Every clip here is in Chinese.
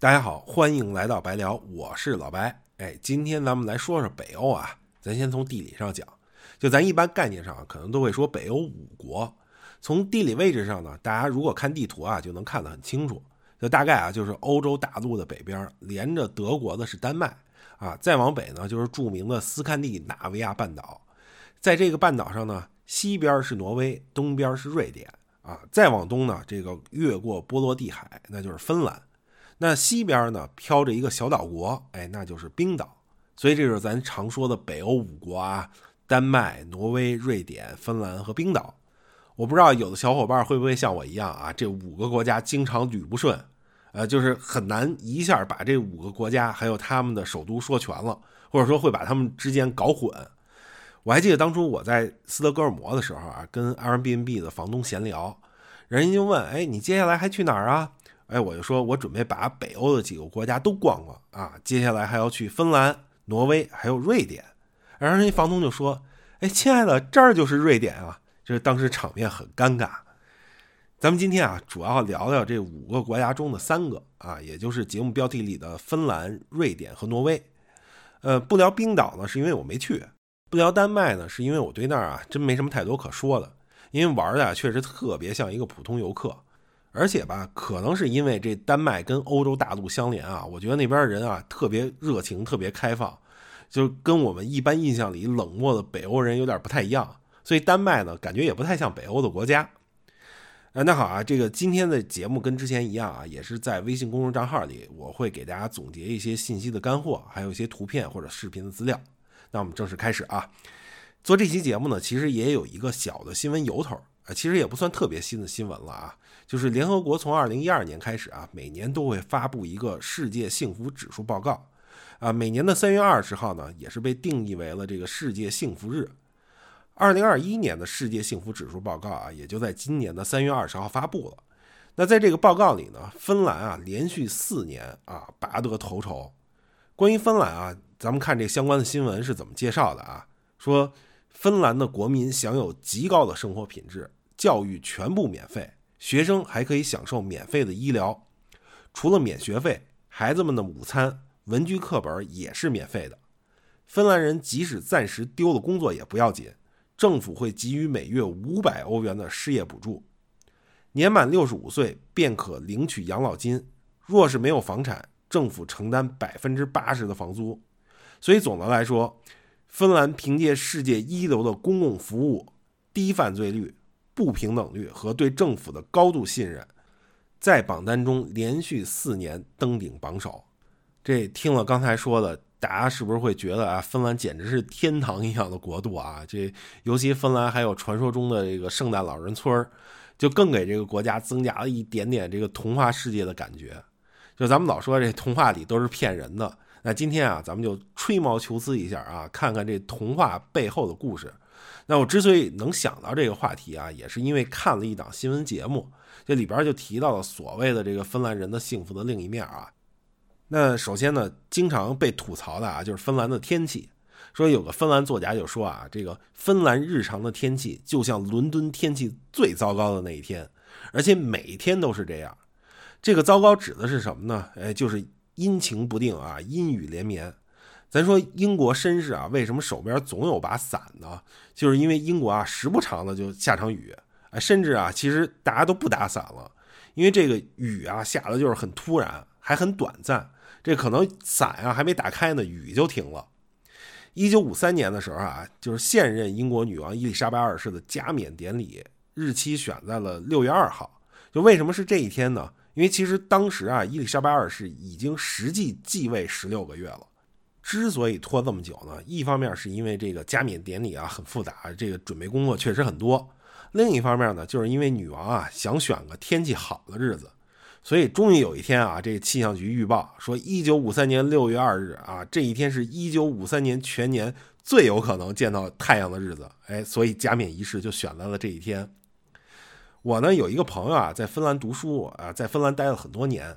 大家好，欢迎来到白聊，我是老白。哎，今天咱们来说说北欧啊，咱先从地理上讲。就咱一般概念上可能都会说北欧五国。从地理位置上呢，大家如果看地图啊，就能看得很清楚。就大概啊，就是欧洲大陆的北边，连着德国的是丹麦啊，再往北呢就是著名的斯堪的纳维亚半岛。在这个半岛上呢，西边是挪威，东边是瑞典啊，再往东呢，这个越过波罗的海，那就是芬兰。那西边呢，飘着一个小岛国，哎，那就是冰岛。所以这就是咱常说的北欧五国啊：丹麦、挪威、瑞典、芬兰和冰岛。我不知道有的小伙伴会不会像我一样啊，这五个国家经常捋不顺，呃，就是很难一下把这五个国家还有他们的首都说全了，或者说会把他们之间搞混。我还记得当初我在斯德哥尔摩的时候啊，跟 Airbnb 的房东闲聊，人家就问：“哎，你接下来还去哪儿啊？”哎，我就说，我准备把北欧的几个国家都逛逛啊，接下来还要去芬兰、挪威，还有瑞典。然后人家房东就说：“哎，亲爱的，这儿就是瑞典啊！”这当时场面很尴尬。咱们今天啊，主要聊聊这五个国家中的三个啊，也就是节目标题里的芬兰、瑞典和挪威。呃，不聊冰岛呢，是因为我没去；不聊丹麦呢，是因为我对那儿啊真没什么太多可说的，因为玩的啊确实特别像一个普通游客。而且吧，可能是因为这丹麦跟欧洲大陆相连啊，我觉得那边人啊特别热情，特别开放，就跟我们一般印象里冷漠的北欧人有点不太一样。所以丹麦呢，感觉也不太像北欧的国家。呃，那好啊，这个今天的节目跟之前一样啊，也是在微信公众账号里，我会给大家总结一些信息的干货，还有一些图片或者视频的资料。那我们正式开始啊。做这期节目呢，其实也有一个小的新闻由头。其实也不算特别新的新闻了啊，就是联合国从二零一二年开始啊，每年都会发布一个世界幸福指数报告，啊，每年的三月二十号呢，也是被定义为了这个世界幸福日。二零二一年的世界幸福指数报告啊，也就在今年的三月二十号发布了。那在这个报告里呢，芬兰啊，连续四年啊拔得头筹。关于芬兰啊，咱们看这相关的新闻是怎么介绍的啊？说芬兰的国民享有极高的生活品质。教育全部免费，学生还可以享受免费的医疗。除了免学费，孩子们的午餐、文具、课本也是免费的。芬兰人即使暂时丢了工作也不要紧，政府会给予每月五百欧元的失业补助。年满六十五岁便可领取养老金。若是没有房产，政府承担百分之八十的房租。所以总的来说，芬兰凭借世界一流的公共服务、低犯罪率。不平等率和对政府的高度信任，在榜单中连续四年登顶榜首。这听了刚才说的，大家是不是会觉得啊，芬兰简直是天堂一样的国度啊？这尤其芬兰还有传说中的这个圣诞老人村儿就更给这个国家增加了一点点这个童话世界的感觉。就咱们老说这童话里都是骗人的，那今天啊，咱们就吹毛求疵一下啊，看看这童话背后的故事。那我之所以能想到这个话题啊，也是因为看了一档新闻节目，这里边就提到了所谓的这个芬兰人的幸福的另一面啊。那首先呢，经常被吐槽的啊，就是芬兰的天气。说有个芬兰作家就说啊，这个芬兰日常的天气就像伦敦天气最糟糕的那一天，而且每天都是这样。这个糟糕指的是什么呢？哎，就是阴晴不定啊，阴雨连绵。咱说英国绅士啊，为什么手边总有把伞呢？就是因为英国啊，时不常的就下场雨，啊，甚至啊，其实大家都不打伞了，因为这个雨啊下的就是很突然，还很短暂，这可能伞啊还没打开呢，雨就停了。一九五三年的时候啊，就是现任英国女王伊丽莎白二世的加冕典礼日期选在了六月二号。就为什么是这一天呢？因为其实当时啊，伊丽莎白二世已经实际继位十六个月了。之所以拖这么久呢，一方面是因为这个加冕典礼啊很复杂，这个准备工作确实很多；另一方面呢，就是因为女王啊想选个天气好的日子，所以终于有一天啊，这个气象局预报说，一九五三年六月二日啊，这一天是一九五三年全年最有可能见到太阳的日子，哎，所以加冕仪式就选在了这一天。我呢有一个朋友啊，在芬兰读书啊，在芬兰待了很多年。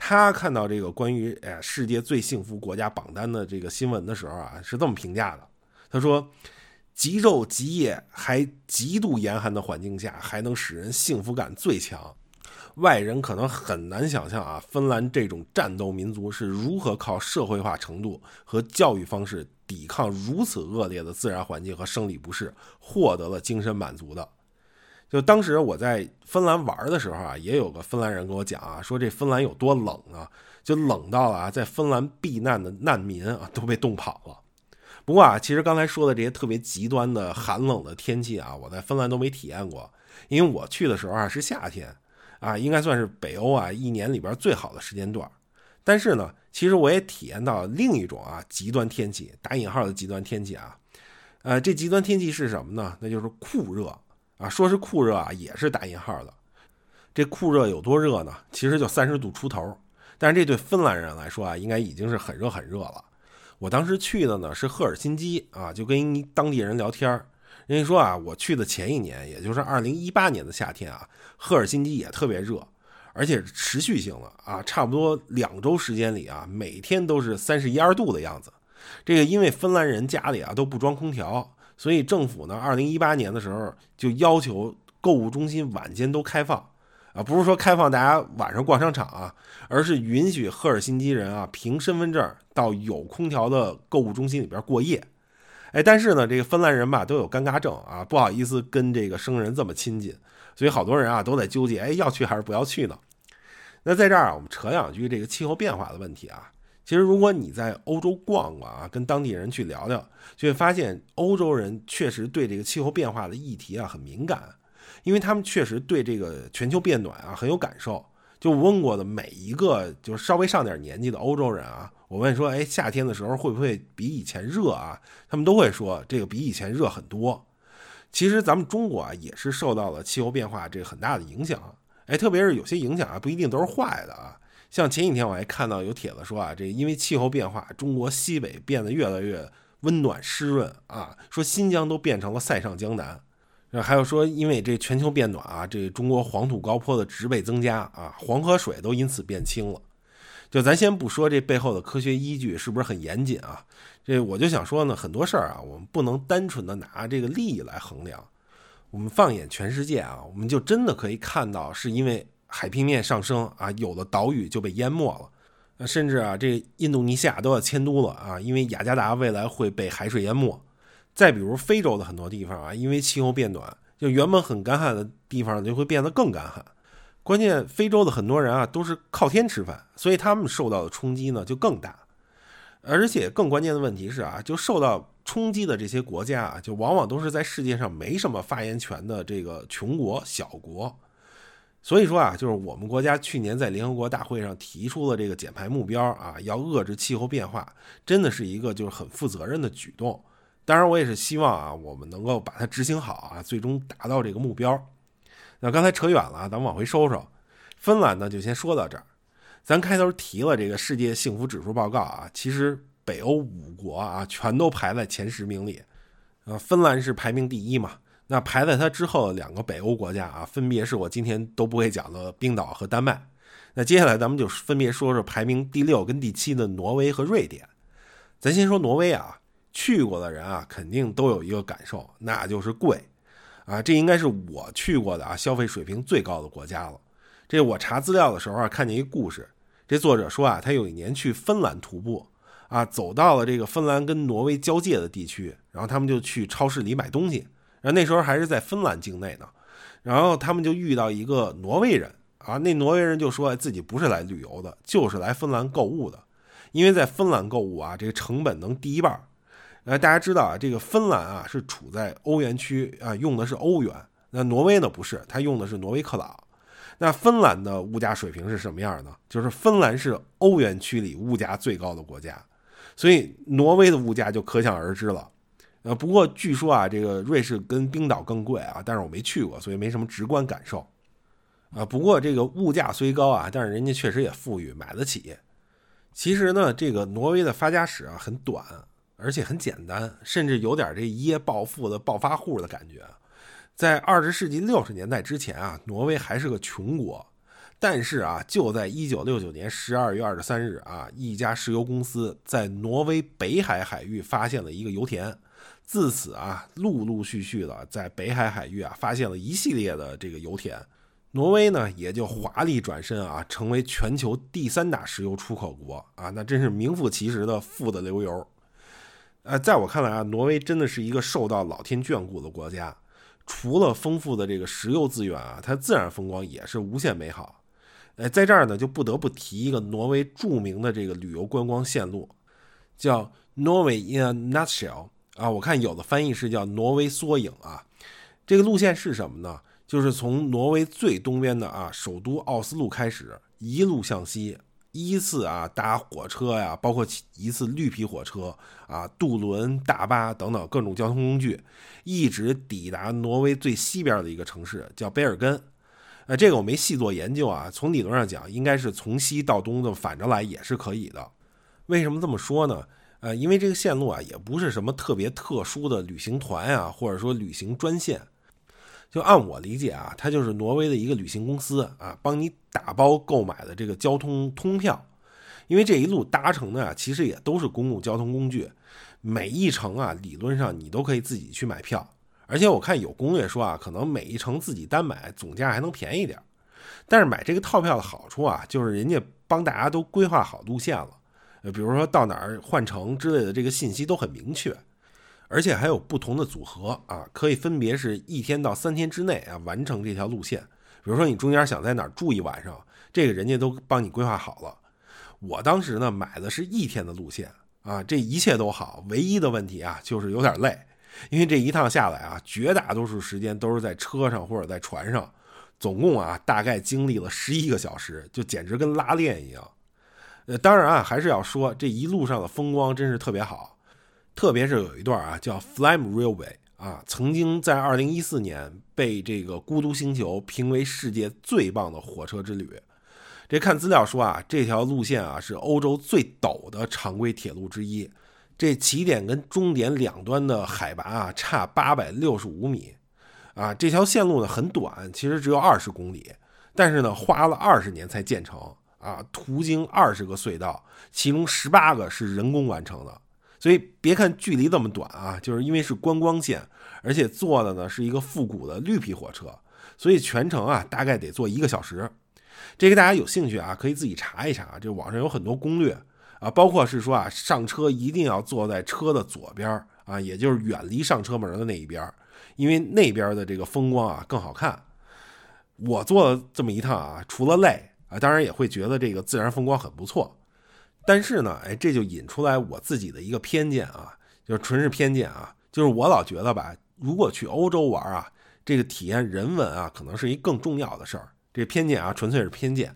他看到这个关于哎世界最幸福国家榜单的这个新闻的时候啊，是这么评价的。他说：“极昼极夜还极度严寒的环境下，还能使人幸福感最强。外人可能很难想象啊，芬兰这种战斗民族是如何靠社会化程度和教育方式抵抗如此恶劣的自然环境和生理不适，获得了精神满足的。就当时我在芬兰玩的时候啊，也有个芬兰人跟我讲啊，说这芬兰有多冷啊，就冷到了啊，在芬兰避难的难民啊都被冻跑了。不过啊，其实刚才说的这些特别极端的寒冷的天气啊，我在芬兰都没体验过，因为我去的时候啊是夏天。啊，应该算是北欧啊一年里边最好的时间段，但是呢，其实我也体验到另一种啊极端天气，打引号的极端天气啊，呃，这极端天气是什么呢？那就是酷热啊，说是酷热啊，也是打引号的。这酷热有多热呢？其实就三十度出头，但是这对芬兰人来说啊，应该已经是很热很热了。我当时去的呢是赫尔辛基啊，就跟当地人聊天人家说啊，我去的前一年，也就是二零一八年的夏天啊，赫尔辛基也特别热，而且持续性的啊，差不多两周时间里啊，每天都是三十一二度的样子。这个因为芬兰人家里啊都不装空调，所以政府呢，二零一八年的时候就要求购物中心晚间都开放啊，不是说开放大家晚上逛商场啊，而是允许赫尔辛基人啊凭身份证到有空调的购物中心里边过夜。哎，但是呢，这个芬兰人吧都有尴尬症啊，不好意思跟这个生人这么亲近，所以好多人啊都在纠结，哎，要去还是不要去呢？那在这儿啊，我们扯两句这个气候变化的问题啊。其实如果你在欧洲逛逛啊，跟当地人去聊聊，就会发现欧洲人确实对这个气候变化的议题啊很敏感，因为他们确实对这个全球变暖啊很有感受。就问过的每一个就是稍微上点年纪的欧洲人啊，我问说，哎，夏天的时候会不会比以前热啊？他们都会说这个比以前热很多。其实咱们中国啊也是受到了气候变化这个很大的影响，哎，特别是有些影响啊不一定都是坏的啊。像前几天我还看到有帖子说啊，这因为气候变化，中国西北变得越来越温暖湿润啊，说新疆都变成了塞上江南。还有说，因为这全球变暖啊，这中国黄土高坡的植被增加啊，黄河水都因此变清了。就咱先不说这背后的科学依据是不是很严谨啊，这我就想说呢，很多事儿啊，我们不能单纯的拿这个利益来衡量。我们放眼全世界啊，我们就真的可以看到，是因为海平面上升啊，有的岛屿就被淹没了，甚至啊，这印度尼西亚都要迁都了啊，因为雅加达未来会被海水淹没。再比如非洲的很多地方啊，因为气候变暖，就原本很干旱的地方就会变得更干旱。关键非洲的很多人啊都是靠天吃饭，所以他们受到的冲击呢就更大。而且更关键的问题是啊，就受到冲击的这些国家啊，就往往都是在世界上没什么发言权的这个穷国小国。所以说啊，就是我们国家去年在联合国大会上提出了这个减排目标啊，要遏制气候变化，真的是一个就是很负责任的举动。当然，我也是希望啊，我们能够把它执行好啊，最终达到这个目标。那刚才扯远了，咱们往回收收。芬兰呢，就先说到这儿。咱开头提了这个世界幸福指数报告啊，其实北欧五国啊，全都排在前十名里。呃，芬兰是排名第一嘛？那排在它之后的两个北欧国家啊，分别是我今天都不会讲的冰岛和丹麦。那接下来咱们就分别说说排名第六跟第七的挪威和瑞典。咱先说挪威啊。去过的人啊，肯定都有一个感受，那就是贵，啊，这应该是我去过的啊消费水平最高的国家了。这我查资料的时候啊，看见一故事，这作者说啊，他有一年去芬兰徒步，啊，走到了这个芬兰跟挪威交界的地区，然后他们就去超市里买东西，然后那时候还是在芬兰境内呢，然后他们就遇到一个挪威人，啊，那挪威人就说自己不是来旅游的，就是来芬兰购物的，因为在芬兰购物啊，这个成本能低一半。呃，大家知道啊，这个芬兰啊是处在欧元区啊，用的是欧元。那挪威呢不是，它用的是挪威克朗。那芬兰的物价水平是什么样呢？就是芬兰是欧元区里物价最高的国家，所以挪威的物价就可想而知了。呃，不过据说啊，这个瑞士跟冰岛更贵啊，但是我没去过，所以没什么直观感受。啊，不过这个物价虽高啊，但是人家确实也富裕，买得起。其实呢，这个挪威的发家史啊很短。而且很简单，甚至有点这一夜暴富的暴发户的感觉。在二十世纪六十年代之前啊，挪威还是个穷国。但是啊，就在一九六九年十二月二十三日啊，一家石油公司在挪威北海海域发现了一个油田。自此啊，陆陆续续的在北海海域啊发现了一系列的这个油田。挪威呢也就华丽转身啊，成为全球第三大石油出口国啊，那真是名副其实的富得流油。呃，在我看来啊，挪威真的是一个受到老天眷顾的国家。除了丰富的这个石油资源啊，它自然风光也是无限美好。呃，在这儿呢，就不得不提一个挪威著名的这个旅游观光线路，叫 Norway in a nutshell 啊。我看有的翻译是叫挪威缩影啊。这个路线是什么呢？就是从挪威最东边的啊首都奥斯陆开始，一路向西。依次啊搭火车呀，包括一次绿皮火车啊、渡轮、大巴等等各种交通工具，一直抵达挪威最西边的一个城市，叫贝尔根。呃，这个我没细做研究啊，从理论上讲，应该是从西到东的反着来也是可以的。为什么这么说呢？呃，因为这个线路啊，也不是什么特别特殊的旅行团啊，或者说旅行专线。就按我理解啊，它就是挪威的一个旅行公司啊，帮你打包购买的这个交通通票，因为这一路搭乘的啊，其实也都是公共交通工具，每一程啊，理论上你都可以自己去买票，而且我看有攻略说啊，可能每一程自己单买总价还能便宜点但是买这个套票的好处啊，就是人家帮大家都规划好路线了，呃，比如说到哪儿换乘之类的这个信息都很明确。而且还有不同的组合啊，可以分别是一天到三天之内啊完成这条路线。比如说你中间想在哪儿住一晚上，这个人家都帮你规划好了。我当时呢买的是一天的路线啊，这一切都好，唯一的问题啊就是有点累，因为这一趟下来啊，绝大多数时间都是在车上或者在船上，总共啊大概经历了十一个小时，就简直跟拉练一样。呃，当然啊，还是要说这一路上的风光真是特别好。特别是有一段啊，叫 Flame Railway 啊，曾经在二零一四年被这个孤独星球评为世界最棒的火车之旅。这看资料说啊，这条路线啊是欧洲最陡的常规铁路之一。这起点跟终点两端的海拔啊差八百六十五米啊。这条线路呢很短，其实只有二十公里，但是呢花了二十年才建成啊，途经二十个隧道，其中十八个是人工完成的。所以别看距离这么短啊，就是因为是观光线，而且坐的呢是一个复古的绿皮火车，所以全程啊大概得坐一个小时。这个大家有兴趣啊，可以自己查一查，这网上有很多攻略啊，包括是说啊上车一定要坐在车的左边啊，也就是远离上车门的那一边，因为那边的这个风光啊更好看。我坐了这么一趟啊，除了累啊，当然也会觉得这个自然风光很不错。但是呢，哎，这就引出来我自己的一个偏见啊，就是纯是偏见啊，就是我老觉得吧，如果去欧洲玩啊，这个体验人文啊，可能是一更重要的事儿。这偏见啊，纯粹是偏见，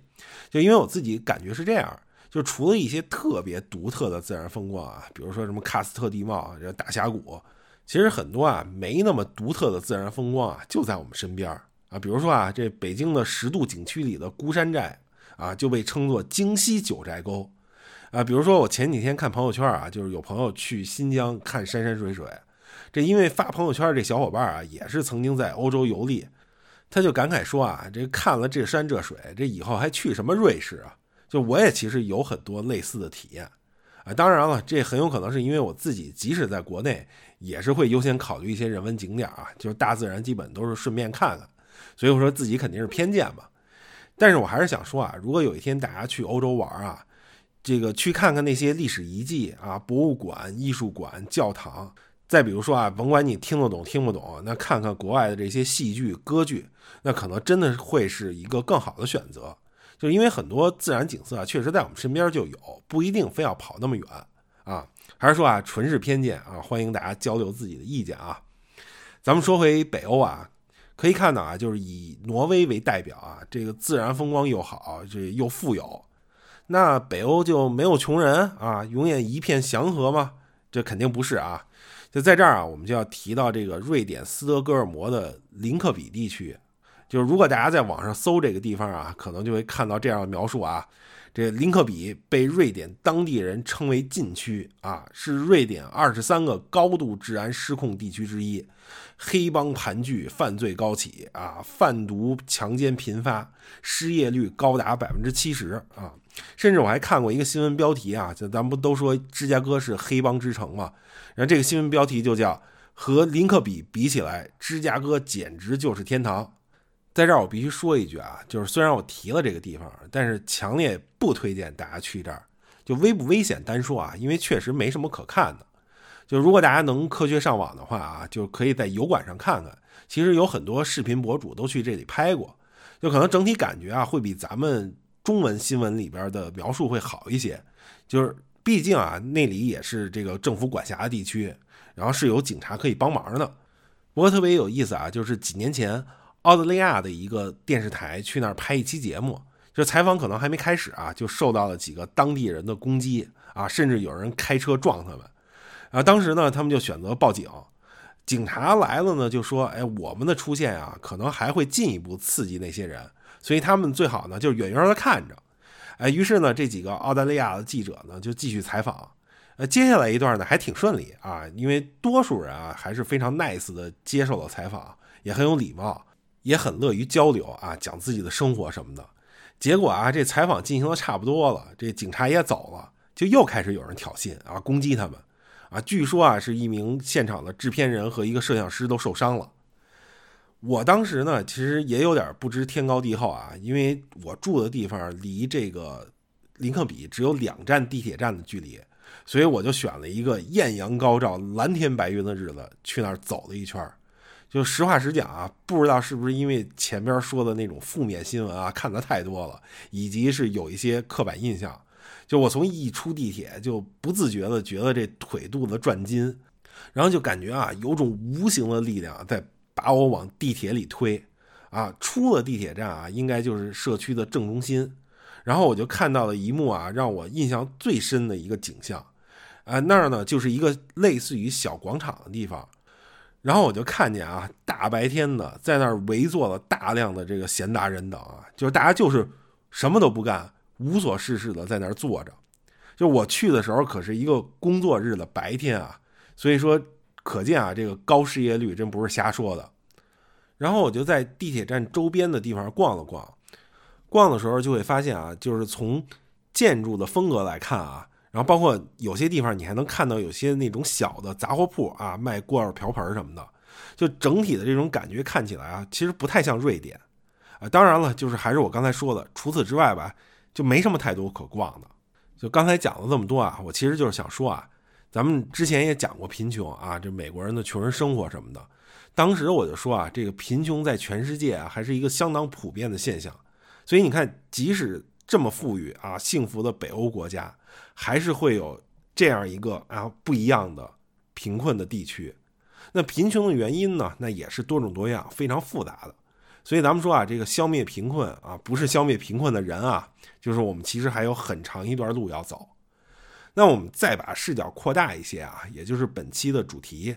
就因为我自己感觉是这样，就除了一些特别独特的自然风光啊，比如说什么喀斯特地貌、这大峡谷，其实很多啊没那么独特的自然风光啊，就在我们身边啊，比如说啊，这北京的十渡景区里的孤山寨啊，就被称作京西九寨沟。啊，比如说我前几天看朋友圈啊，就是有朋友去新疆看山山水水，这因为发朋友圈这小伙伴啊，也是曾经在欧洲游历，他就感慨说啊，这看了这山这水，这以后还去什么瑞士啊？就我也其实有很多类似的体验啊，当然了，这很有可能是因为我自己即使在国内，也是会优先考虑一些人文景点啊，就是大自然基本都是顺便看看，所以我说自己肯定是偏见嘛。但是我还是想说啊，如果有一天大家去欧洲玩啊。这个去看看那些历史遗迹啊，博物馆、艺术馆、教堂，再比如说啊，甭管你听得懂听不懂，那看看国外的这些戏剧、歌剧，那可能真的会是一个更好的选择。就因为很多自然景色啊，确实在我们身边就有，不一定非要跑那么远啊。还是说啊，纯是偏见啊，欢迎大家交流自己的意见啊。咱们说回北欧啊，可以看到啊，就是以挪威为代表啊，这个自然风光又好，这又富有。那北欧就没有穷人啊，永远一片祥和吗？这肯定不是啊。就在这儿啊，我们就要提到这个瑞典斯德哥尔摩的林克比地区。就是如果大家在网上搜这个地方啊，可能就会看到这样的描述啊。这林克比被瑞典当地人称为禁区啊，是瑞典二十三个高度治安失控地区之一，黑帮盘踞，犯罪高起啊，贩毒强奸频发，失业率高达百分之七十啊。甚至我还看过一个新闻标题啊，就咱们不都说芝加哥是黑帮之城嘛？然后这个新闻标题就叫“和林克比比起来，芝加哥简直就是天堂”。在这儿我必须说一句啊，就是虽然我提了这个地方，但是强烈不推荐大家去这儿。就危不危险单说啊，因为确实没什么可看的。就如果大家能科学上网的话啊，就可以在油管上看看。其实有很多视频博主都去这里拍过，就可能整体感觉啊会比咱们中文新闻里边的描述会好一些。就是毕竟啊那里也是这个政府管辖的地区，然后是有警察可以帮忙的。不过特别有意思啊，就是几年前。澳大利亚的一个电视台去那儿拍一期节目，就采访可能还没开始啊，就受到了几个当地人的攻击啊，甚至有人开车撞他们。啊，当时呢，他们就选择报警。警察来了呢，就说：“哎，我们的出现啊，可能还会进一步刺激那些人，所以他们最好呢，就远远的看着。”哎，于是呢，这几个澳大利亚的记者呢，就继续采访。呃，接下来一段呢，还挺顺利啊，因为多数人啊，还是非常 nice 的接受了采访，也很有礼貌。也很乐于交流啊，讲自己的生活什么的。结果啊，这采访进行的差不多了，这警察也走了，就又开始有人挑衅啊，攻击他们啊。据说啊，是一名现场的制片人和一个摄像师都受伤了。我当时呢，其实也有点不知天高地厚啊，因为我住的地方离这个林克比只有两站地铁站的距离，所以我就选了一个艳阳高照、蓝天白云的日子去那儿走了一圈就实话实讲啊，不知道是不是因为前边说的那种负面新闻啊看的太多了，以及是有一些刻板印象。就我从一出地铁就不自觉的觉得这腿肚子转筋，然后就感觉啊有种无形的力量在把我往地铁里推。啊，出了地铁站啊，应该就是社区的正中心。然后我就看到了一幕啊，让我印象最深的一个景象。啊，那儿呢就是一个类似于小广场的地方。然后我就看见啊，大白天的在那儿围坐了大量的这个闲杂人等啊，就是大家就是什么都不干，无所事事的在那儿坐着。就我去的时候可是一个工作日的白天啊，所以说可见啊，这个高失业率真不是瞎说的。然后我就在地铁站周边的地方逛了逛，逛的时候就会发现啊，就是从建筑的风格来看啊。然后包括有些地方，你还能看到有些那种小的杂货铺啊，卖锅碗瓢盆什么的。就整体的这种感觉看起来啊，其实不太像瑞典啊。当然了，就是还是我刚才说的，除此之外吧，就没什么太多可逛的。就刚才讲了这么多啊，我其实就是想说啊，咱们之前也讲过贫穷啊，这美国人的穷人生活什么的。当时我就说啊，这个贫穷在全世界啊，还是一个相当普遍的现象。所以你看，即使这么富裕啊、幸福的北欧国家。还是会有这样一个啊不一样的贫困的地区，那贫穷的原因呢？那也是多种多样、非常复杂的。所以咱们说啊，这个消灭贫困啊，不是消灭贫困的人啊，就是我们其实还有很长一段路要走。那我们再把视角扩大一些啊，也就是本期的主题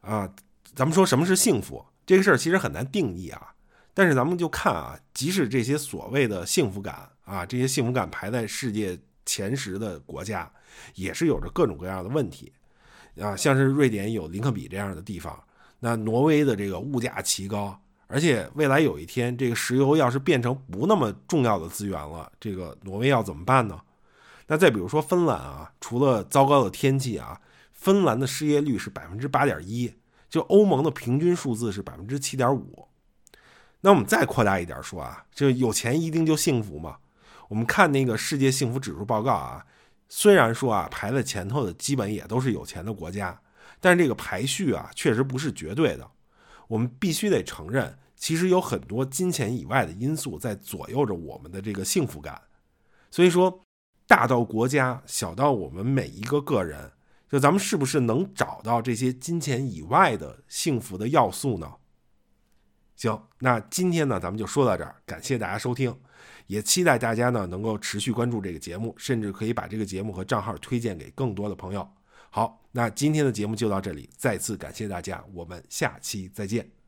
啊，咱们说什么是幸福这个事儿，其实很难定义啊。但是咱们就看啊，即使这些所谓的幸福感啊，这些幸福感排在世界。前十的国家也是有着各种各样的问题啊，像是瑞典有林克比这样的地方，那挪威的这个物价奇高，而且未来有一天这个石油要是变成不那么重要的资源了，这个挪威要怎么办呢？那再比如说芬兰啊，除了糟糕的天气啊，芬兰的失业率是百分之八点一，就欧盟的平均数字是百分之七点五。那我们再扩大一点说啊，这有钱一定就幸福吗？我们看那个世界幸福指数报告啊，虽然说啊排在前头的基本也都是有钱的国家，但是这个排序啊确实不是绝对的。我们必须得承认，其实有很多金钱以外的因素在左右着我们的这个幸福感。所以说，大到国家，小到我们每一个个人，就咱们是不是能找到这些金钱以外的幸福的要素呢？行，那今天呢咱们就说到这儿，感谢大家收听。也期待大家呢能够持续关注这个节目，甚至可以把这个节目和账号推荐给更多的朋友。好，那今天的节目就到这里，再次感谢大家，我们下期再见。